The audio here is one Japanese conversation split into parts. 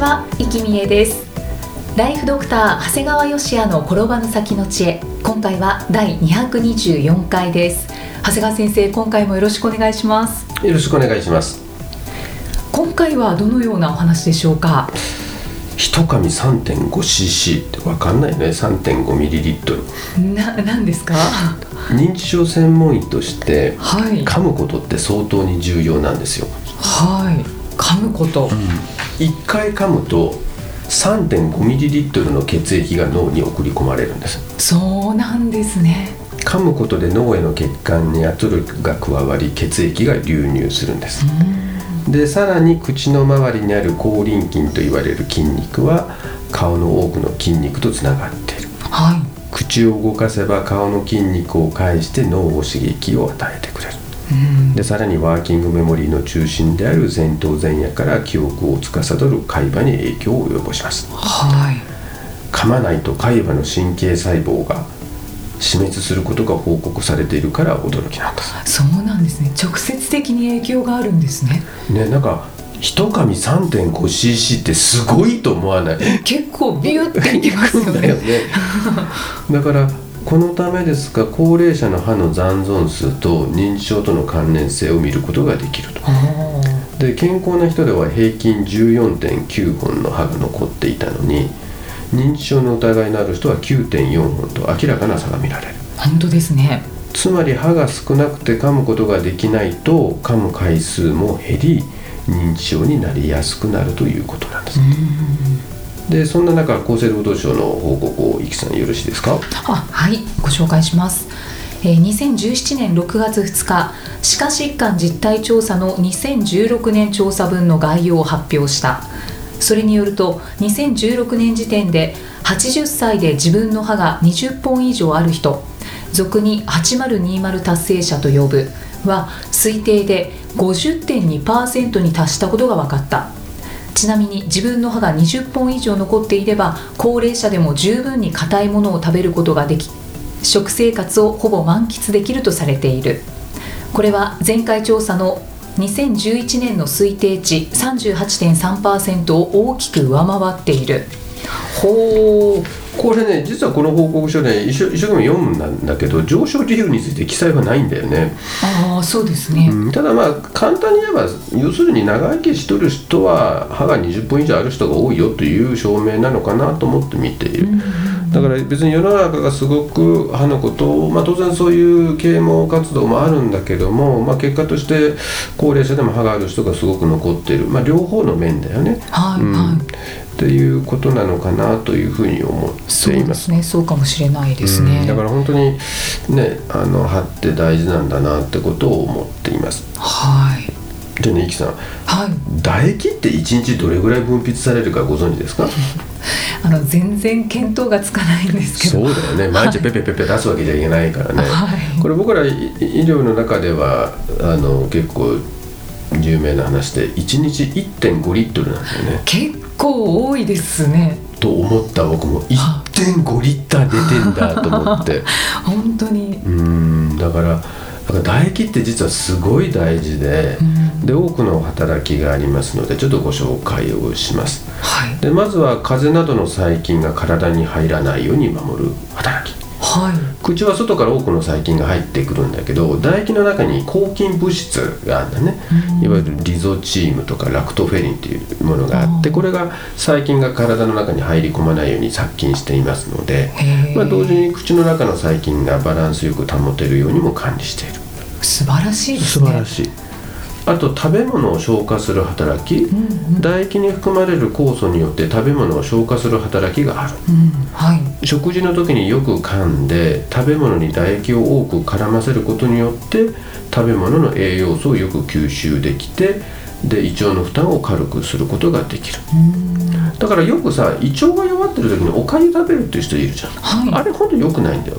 ちは、生きみえです。ライフドクター長谷川芳也の転ばぬ先の知恵。今回は第224回です。長谷川先生、今回もよろしくお願いします。よろしくお願いします。今回はどのようなお話でしょうか？一紙 3.5cc って分かんないね。3.5ml な、なんですか？認知症専門医としてはい。噛むことって相当に重要なんですよ。はい噛むこと、1回噛むと 3.5ml の血液が脳に送り込まれるんです。そうなんですね。噛むことで脳への血管に圧力が加わり血液が流入するんです。でさらに口の周りにある口輪筋と言われる筋肉は顔の多くの筋肉とつながっている。はい。口を動かせば顔の筋肉を介して脳を刺激を与えてくれる。うんでさらにワーキングメモリーの中心である前頭前野から記憶を司る海馬に影響を及ぼします。はい。噛まないと海馬の神経細胞が死滅することが報告されているから驚きなんですそうなんですね。直接的に影響があるんですね。ねなんか一紙 3.5cc ってすごいと思わない？結構ビュっていきますよね。ね。だからこのためですが高齢者の歯の残存数と認知症との関連性を見ることができると。あで健康な人では平均14.9本の歯が残っていたのに認知症の疑いのある人は9.4本と明らかな差が見られる。ー本当ですね。つまり歯が少なくて噛むことができないと噛む回数も減り認知症になりやすくなるということなんですでそんな中厚生労働省の報告をいきさんよろしいですか？あはいご紹介します、えー2017年6月2日歯科疾患実態調査の2016年調査分の概要を発表した。それによると2016年時点で80歳で自分の歯が20本以上ある人俗に8020達成者と呼ぶは推定で50.2%に達したことが分かった。ちなみに自分の歯が20本以上残っていれば高齢者でも十分に硬いものを食べることができ食生活をほぼ満喫できるとされている。これは前回調査の2011年の推定値38.3%を大きく上回っている。ほうこれね実はこの報告書ね一生一生懸命読むんだけど上昇理由について記載はないんだよね、ああそうですね、うんただまあ簡単に言えば要するに長生きしとる人は歯が20本以上ある人が多いよという証明なのかなと思って見ている、だから別に世の中がすごく歯のことを、まあ、当然そういう啓蒙活動もあるんだけども、まあ、結果として高齢者でも歯がある人がすごく残っている、まあ、両方の面だよね、はい、うん。はいっていうことなのかなというふうに思っていま。そうですすね。そうかもしれないですね、うん。だから本当にねあの歯って大事なんだなってことを思っています。はい。じゃあね、いきさん。はい。唾液って1日どれぐらい分泌されるかご存知ですか？あの全然見当がつかないんですけど。そうだよね。毎日ペペペペ出すわけじゃいけないからね、はい。これ僕ら医医療の中ではあの結構有名な話で1日1.5リットルなんだよね。結構多いですね。と思った僕も1.5リッター出てんだと思って。本当に。うんだから唾液って実はすごい大事で、で多くの働きがありますのでちょっとご紹介をします。はい。でまずは風邪などの細菌が体に入らないように守る働きはい。口は外から多くの細菌が入ってくるんだけど唾液の中に抗菌物質があるんだね、いわゆるリゾチームとかラクトフェリンというものがあってこれが細菌が体の中に入り込まないように殺菌していますので、まあ、同時に口の中の細菌がバランスよく保てるようにも管理している。素晴らしいですね。しいあと食べ物を消化する働き、うんうん。唾液に含まれる酵素によって食べ物を消化する働きがある。うんはい。食事の時によく噛んで食べ物に唾液を多く絡ませることによって食べ物の栄養素をよく吸収できてで胃腸の負担を軽くすることができる。うん。だからよくさ胃腸が弱ってる時におかゆ食べるっていう人いるじゃん、はい。あれほんと良くないんだよ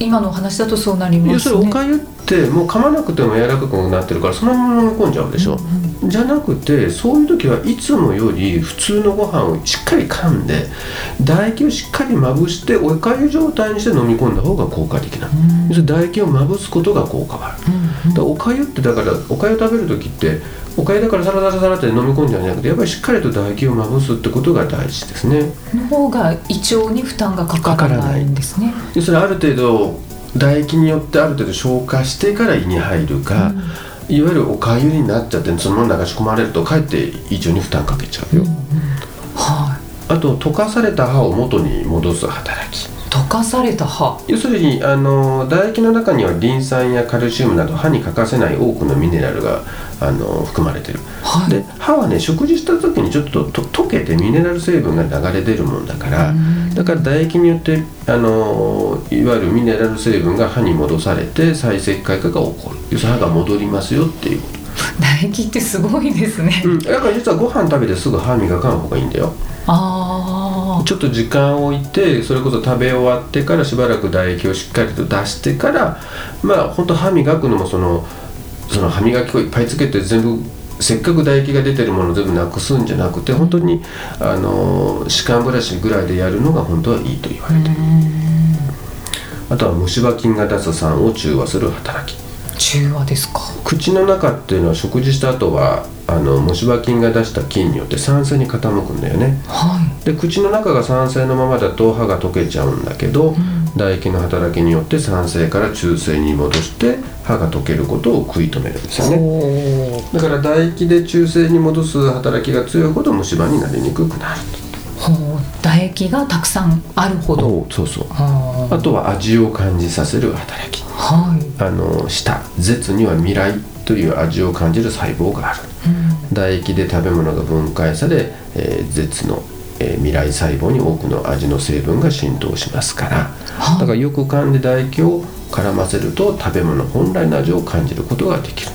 今のお話だとそうなりますね。要するにおかゆってもう噛まなくても柔らかくなってるからそのまま飲み込んじゃうでしょ、じゃなくてそういう時はいつもより普通のご飯をしっかり噛んで唾液をしっかりまぶしておかゆ状態にして飲み込んだ方が効果的な。の、要するに唾液をまぶすことが効果がある、だからおかゆってだからおかゆ食べる時っておかゆだからサラサラサラって飲み込んじゃうんじゃなくてやっぱりしっかりと唾液をまぶすってことが大事ですね。の方が胃腸に負担がかからないんですね。要するにある程度唾液によってある程度消化してから胃に入るか、いわゆるおかゆになっちゃってそのまま流し込まれるとかえって胃腸に負担かけちゃうよ、はあと溶かされた歯を元に戻す働き。い溶かされた歯要するにあの唾液の中にはリン酸やカルシウムなど歯に欠かせない多くのミネラルがあの含まれてる、はい。で歯はね食事した時にちょっとと溶けてミネラル成分が流れ出るもんだからだから唾液によってあのいわゆるミネラル成分が歯に戻されて再石灰化が起こる。要するに歯が戻りますよっていうこと、唾液ってすごいですね、うん、だから実はご飯食べてすぐ歯磨かん方がいいんだよ。ああちょっと時間を置いてそれこそ食べ終わってからしばらく唾液をしっかりと出してからまあ本当歯磨くのもそのその歯磨き粉いっぱいつけて全部せっかく唾液が出てるものを全部なくすんじゃなくて本当にあの歯間ブラシぐらいでやるのが本当はいいと言われてる。あとは虫歯菌が出す酸を中和する働き中和ですか？口の中っていうのは食事した後はあの虫歯菌が出した菌によって酸性に傾くんだよね。はで口の中が酸性のままだと歯が溶けちゃうんだけど、唾液の働きによって酸性から中性に戻して歯が溶けることを食い止めるんですよいね。ほだから唾液で中性に戻す働きが強いほど虫歯になりにくくなるうほう唾液がたくさんあるほど。とそうそう。はあとは味を感じさせる働き。はい。あの舌舌には未来という味を感じる細胞がある。唾液で食べ物が分解され、えー舌の、えー未来細胞に多くの味の成分が浸透しますから。はい。だからよく噛んで唾液を絡ませると食べ物本来の味を感じることができる。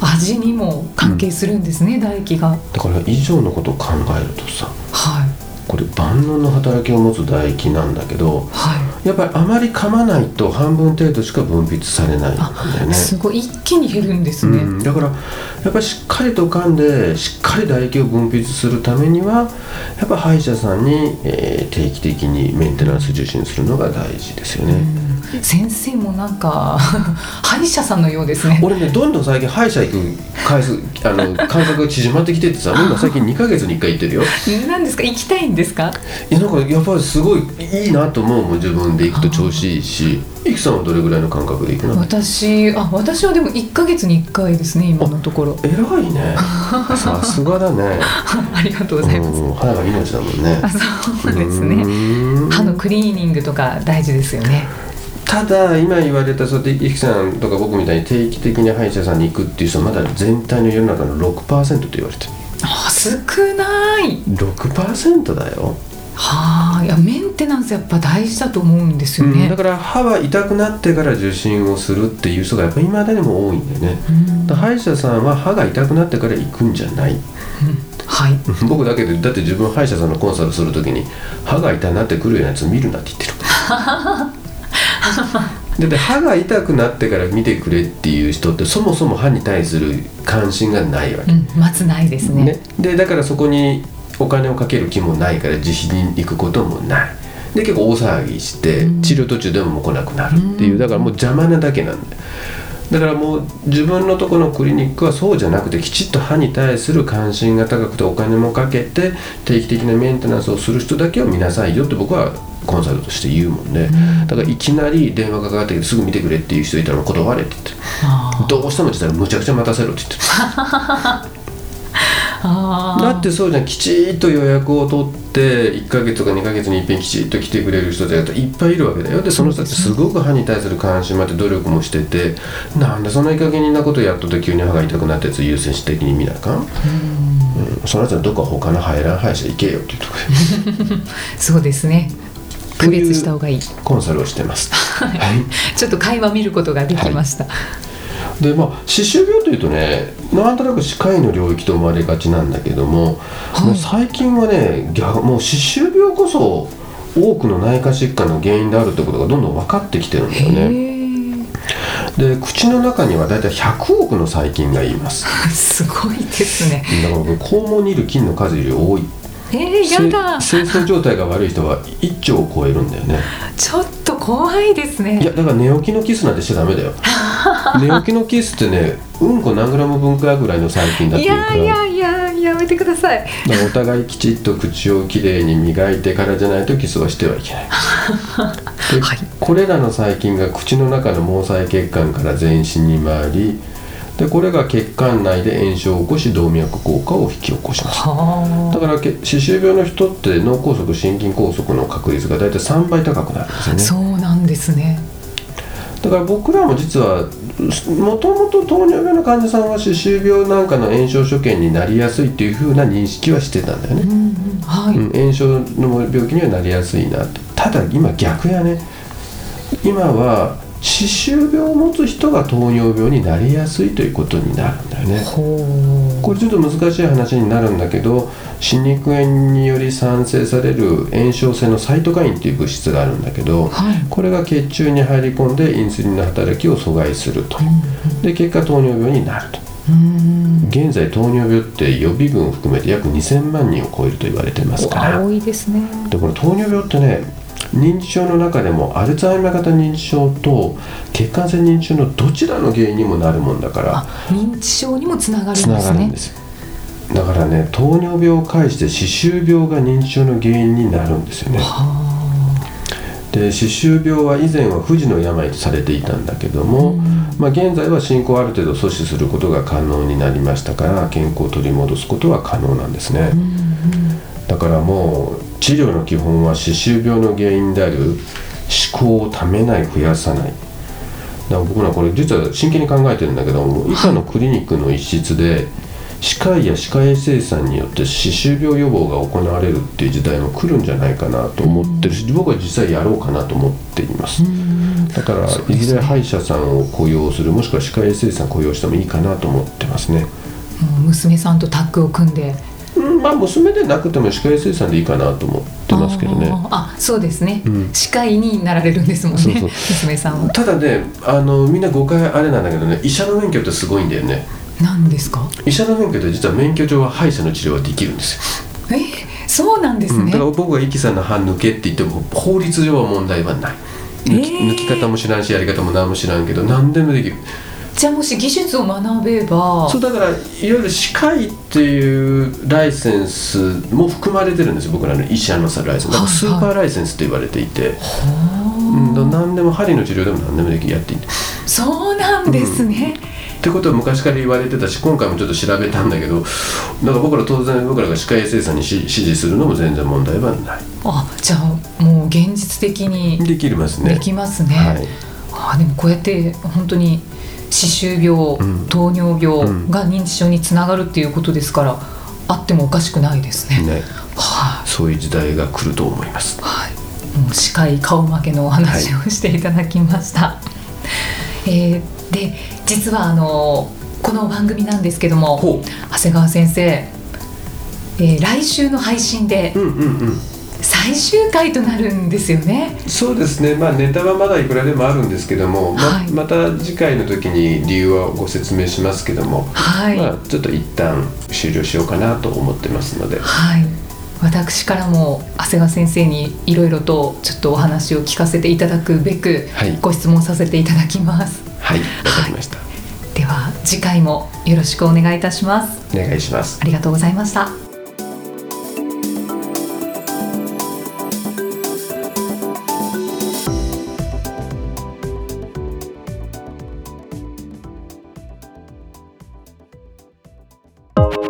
味にも関係するんですね、唾液が。だから以上のことを考えるとさはいこれ万能の働きを持つ唾液なんだけどはい。やっぱりあまり噛まないと半分程度しか分泌されないんだよね。すごい一気に減るんですね、うん、だからやっぱりしっかりと噛んでしっかり唾液を分泌するためにはやっぱ歯医者さんに、えー定期的にメンテナンス受診するのが大事ですよね、先生もなんか歯医者さんのようですね。俺ねどんどん最近歯医者行く回数あの間隔が縮まってきててさ 今最近2ヶ月に1回行ってるよ。何ですか？行きたいんですか？いやなんかやっぱりすごいいいなと思うもん自分で行くと調子いいし。いきさんはどれぐらいの感覚で行くの？私あ私はでも1ヶ月に1回ですね今のところ。偉いね。さすがだね。ありがとうございます、うん歯が命だもんね。あそうですうね歯のクリーニングとか大事ですよねただ今言われたそうやっていきさんとか僕みたいに定期的に歯医者さんに行くっていう人はまだ全体の世の中の6%と言われてる。あ少ない。6%だよ、はあいやメンテナンスやっぱ大事だと思うんですよね、うんだから歯は痛くなってから受診をするっていう人がやっぱり未だにも多いんだよね、うん。歯医者さんは歯が痛くなってから行くんじゃない。はい。僕だけでだって自分歯医者さんのコンサルするときに歯が痛くなってくるようなやつ見るなって言ってる だって歯が痛くなってから見てくれっていう人ってそもそも歯に対する関心がないわけ。うん待つないですね。ね、でだからそこにお金をかける気もないから自費に行くこともない。で結構大騒ぎしてうん。治療途中でも来なくなるっていう。だからもう邪魔なだけなんだよだからもう自分のとこのクリニックはそうじゃなくてきちっと歯に対する関心が高くてお金もかけて定期的なメンテナンスをする人だけを見なさいよって僕はコンサルとして言うもんで、だからいきなり電話がかかってきてすぐ見てくれっていう人いたら断れって言って。あどうしてもって言ったらむちゃくちゃ待たせろって言って だってそうじゃんきちっと予約を取って1ヶ月とか2ヶ月に一遍きちっと来てくれる人だといっぱいいるわけだよ。でその人ってすごく歯に対する関心もあって努力もしててなんでそんないい加減なことやっとって急に歯が痛くなったやつ優先的に見なあかん、うん、その人はどっか他の歯選ん歯医者行けよっていうところで そうですね。区別した方がいい。コンサルをしてます。はい。ちょっと会話見ることができました、でまあ歯周病というとねなんとなく歯科医の領域と思われがちなんだけども,、はい。もう最近はね逆もう歯周病こそ多くの内科疾患の原因であるってことがどんどん分かってきてるんだよへねで口の中にはだいたい100億の細菌がいます。え すごいですね。だから僕肛門にいる菌の数より多い。えー、やだ。せ清掃状態が悪い人は1兆を超えるんだよね。ちょっと怖いですね。いやだから寝起きのキスなんてしちゃダメだよ 寝起きのキスってねうんこ何グラム分かぐらいの細菌だっていいうから。やいやいややめてください。お互いきちっと口をきれいに磨いてからじゃないとキスはしてはいけない。ではい。これらの細菌が口の中の毛細血管から全身に回りでこれが血管内で炎症を起こし動脈硬化を引き起こします。はだからけ歯周病の人って脳梗塞心筋梗塞の確率が大体3倍高くなるんですよあね。そうなんですね。だから僕らも実はもともと糖尿病の患者さんは歯周病なんかの炎症所見になりやすいっていう風な認識はしてたんだよね。うん、うん。はい、うん、炎症の病気にはなりやすいなって。ただ今逆やね。今は歯周病を持つ人が糖尿病になりやすいということになるんだよね。これちょっと難しい話になるんだけど歯肉炎により産生される炎症性のサイトカインっていう物質があるんだけど、はい。これが血中に入り込んでインスリンの働きを阻害すると。で結果糖尿病になると。うん。現在糖尿病って予備軍を含めて約2000万人を超えると言われてますから。多いですね。でこの糖尿病ってね認知症の中でもアルツハイマー型認知症と血管性認知症のどちらの原因にもなるもんだから。あ認知症にもつながるんですね。だからね糖尿病を介して歯周病が認知症の原因になるんですよね。はで歯周病は以前は不治の病とされていたんだけども、まあ、現在は進行をある程度阻止することが可能になりましたから健康を取り戻すことは可能なんですね、あうんうん。だからもう治療の基本は歯周病の原因である歯垢をためない増やさない。だから僕らこれ実は真剣に考えてるんだけども以下のクリニックの一室で歯科医や歯科衛生士さんによって歯周病予防が行われるっていう時代も来るんじゃないかなと思ってるし僕は実際やろうかなと思っています。だからいずれ歯医者さんを雇用するもしくは歯科衛生士さん雇用してもいいかなと思ってますね。娘さんとタッグを組んでうんまあ娘でなくても歯科衛生士さんでいいかなと思ってますけどね。あそうですね、うん。歯科医になられるんですもんねそうそう。娘さんは。ただねあのみんな誤解あれなんだけどね医者の免許ってすごいんだよね。何ですか？医者の免許って実は免許上は歯医者の治療はできるんですよ、えーそうなんですね、うんだから僕がイキさんの歯抜けって言っても法律上は問題はない。抜き,、えー。抜き方も知らんしやり方も何も知らんけど何でもできるじゃあもし技術を学べば。そうだからいわゆる歯科医っていうライセンスも含まれてるんですよ。僕らの医者のさライセンス。スーパーライセンスと言われていて、う。ん、何でも針の治療でも何でもできるやっていいそうなんですね、ってことは昔から言われてたし今回もちょっと調べたんだけどだから僕ら当然僕らが歯科衛生士さんにし指示するのも全然問題はない。あじゃあもう現実的にできますね。できますね、はい。あでもこうやって本当に歯周病、うん糖尿病うん。が認知症につながるっていうことですから、あってもおかしくないですね。ね。はい、そういう時代が来ると思います。はい、もう視界顔負けのお話をしていただきました。えーで実はあのこの番組なんですけどもほ長谷川先生、えー来週の配信でううんうんうん最終回となるんですよね。そうですね。まあネタはまだいくらでもあるんですけども、まはい。また次回の時に理由はご説明しますけども、はい、まあちょっと一旦終了しようかなと思ってますので。はい、私からも長谷川先生にいろいろとちょっとお話を聞かせていただくべくはい。ご質問させていただきます。はい。わかりました、では次回もよろしくお願いいたします。お願いします。ありがとうございました。「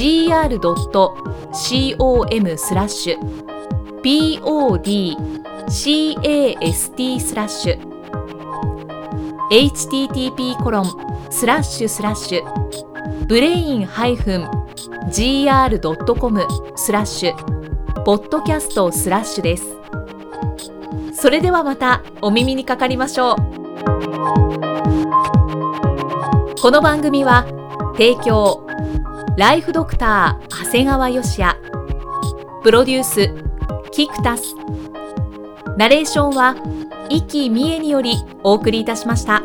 gr.com スラッシュ podcast スラッシュ http コロンスラッシュスラッシュブレイン -gr.com スラッシュポッドキャストスラッシュです。それではまたお耳にかかりましょう。この番組は提供ライフドクター長谷川芳也プロデュースキクタスナレーションは生きみえによりお送りいたしました。